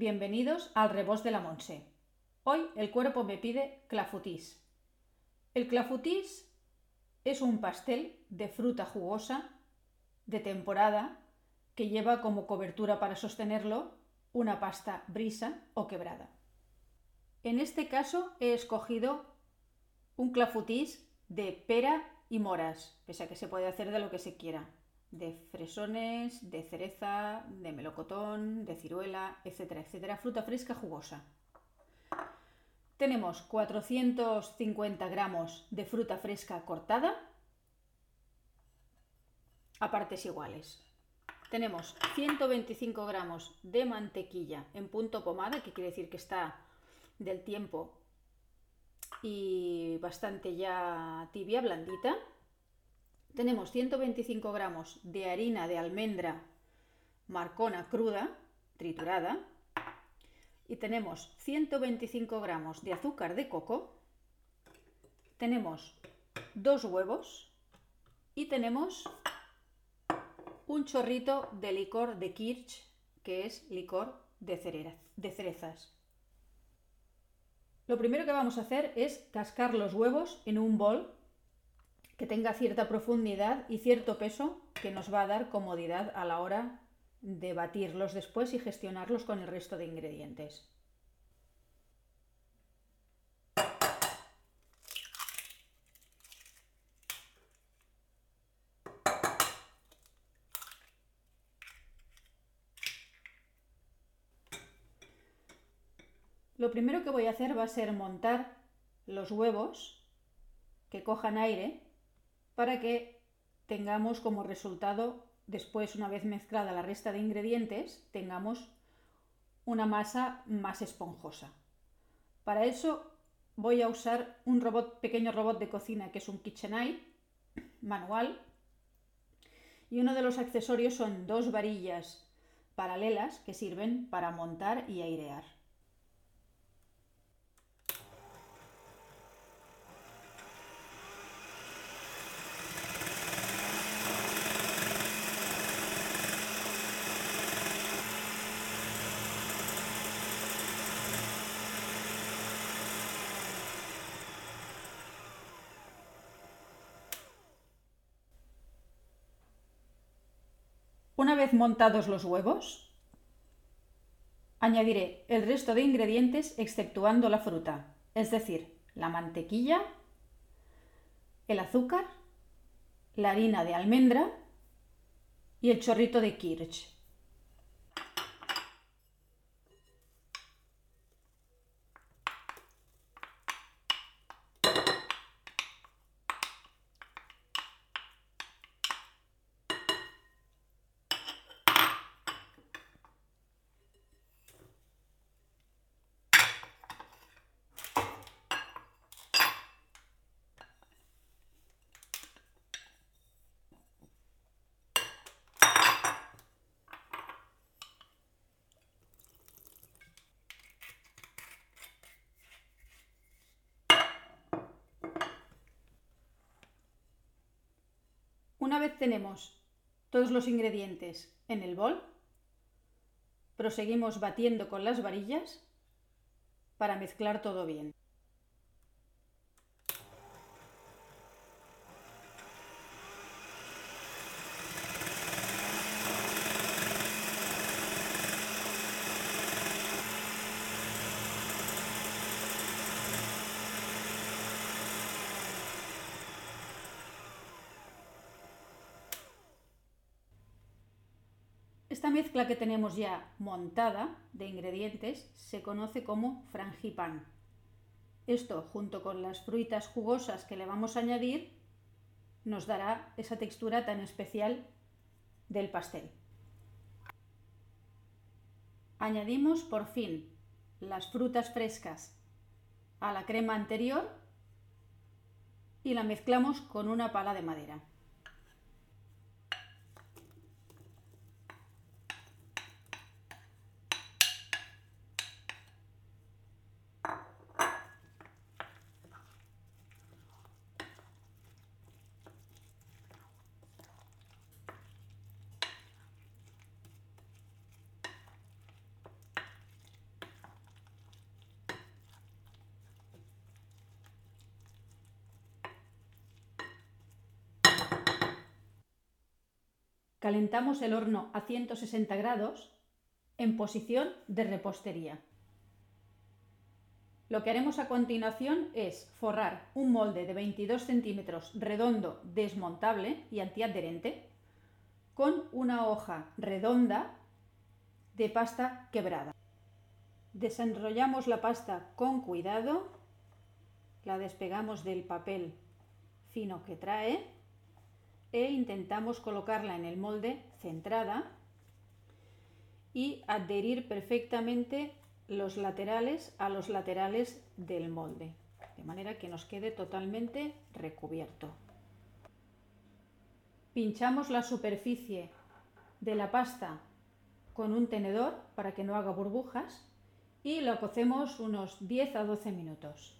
bienvenidos al Rebos de la Monse. Hoy el cuerpo me pide clafoutis. El clafoutis es un pastel de fruta jugosa de temporada que lleva como cobertura para sostenerlo una pasta brisa o quebrada. En este caso he escogido un clafoutis de pera y moras, pese a que se puede hacer de lo que se quiera de fresones, de cereza, de melocotón, de ciruela, etcétera, etcétera, fruta fresca jugosa. Tenemos 450 gramos de fruta fresca cortada a partes iguales. Tenemos 125 gramos de mantequilla en punto pomada, que quiere decir que está del tiempo y bastante ya tibia, blandita. Tenemos 125 gramos de harina de almendra marcona cruda, triturada, y tenemos 125 gramos de azúcar de coco, tenemos dos huevos y tenemos un chorrito de licor de kirch, que es licor de, de cerezas. Lo primero que vamos a hacer es cascar los huevos en un bol que tenga cierta profundidad y cierto peso que nos va a dar comodidad a la hora de batirlos después y gestionarlos con el resto de ingredientes. Lo primero que voy a hacer va a ser montar los huevos que cojan aire para que tengamos como resultado, después una vez mezclada la resta de ingredientes, tengamos una masa más esponjosa. Para eso voy a usar un pequeño robot de cocina que es un KitchenAid manual y uno de los accesorios son dos varillas paralelas que sirven para montar y airear. Una vez montados los huevos, añadiré el resto de ingredientes exceptuando la fruta, es decir, la mantequilla, el azúcar, la harina de almendra y el chorrito de kirsch. Una vez tenemos todos los ingredientes en el bol, proseguimos batiendo con las varillas para mezclar todo bien. Mezcla que tenemos ya montada de ingredientes se conoce como frangipán. Esto, junto con las frutas jugosas que le vamos a añadir, nos dará esa textura tan especial del pastel. Añadimos por fin las frutas frescas a la crema anterior y la mezclamos con una pala de madera. Calentamos el horno a 160 grados en posición de repostería. Lo que haremos a continuación es forrar un molde de 22 centímetros redondo desmontable y antiadherente con una hoja redonda de pasta quebrada. Desenrollamos la pasta con cuidado, la despegamos del papel fino que trae e intentamos colocarla en el molde centrada y adherir perfectamente los laterales a los laterales del molde, de manera que nos quede totalmente recubierto. Pinchamos la superficie de la pasta con un tenedor para que no haga burbujas y lo cocemos unos 10 a 12 minutos.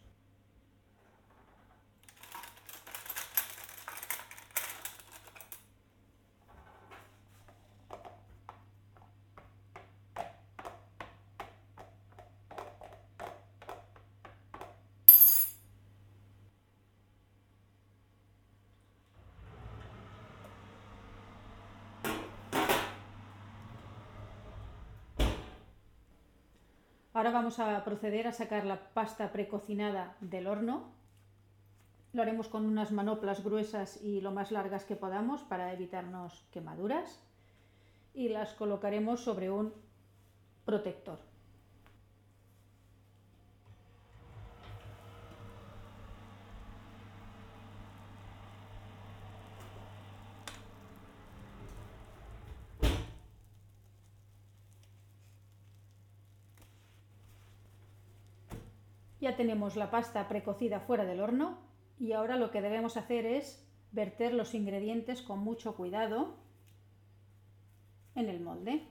Ahora vamos a proceder a sacar la pasta precocinada del horno. Lo haremos con unas manoplas gruesas y lo más largas que podamos para evitarnos quemaduras. Y las colocaremos sobre un protector. Ya tenemos la pasta precocida fuera del horno y ahora lo que debemos hacer es verter los ingredientes con mucho cuidado en el molde.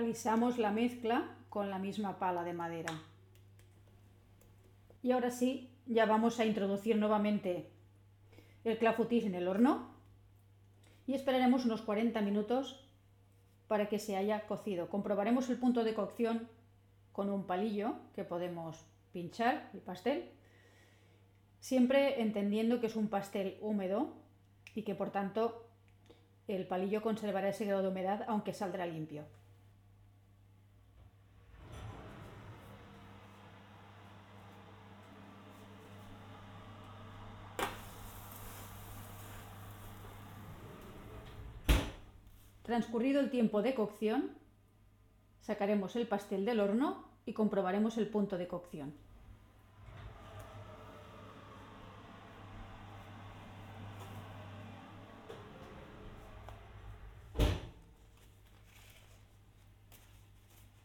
Alisamos la mezcla con la misma pala de madera. Y ahora sí, ya vamos a introducir nuevamente el clafoutis en el horno y esperaremos unos 40 minutos para que se haya cocido. Comprobaremos el punto de cocción con un palillo que podemos pinchar el pastel, siempre entendiendo que es un pastel húmedo y que por tanto el palillo conservará ese grado de humedad aunque saldrá limpio. Transcurrido el tiempo de cocción, sacaremos el pastel del horno y comprobaremos el punto de cocción.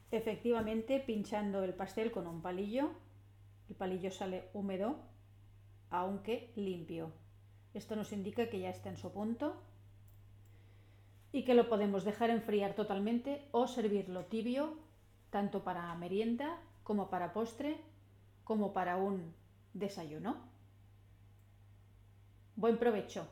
Efectivamente, pinchando el pastel con un palillo, el palillo sale húmedo, aunque limpio. Esto nos indica que ya está en su punto y que lo podemos dejar enfriar totalmente o servirlo tibio, tanto para merienda como para postre, como para un desayuno. Buen provecho.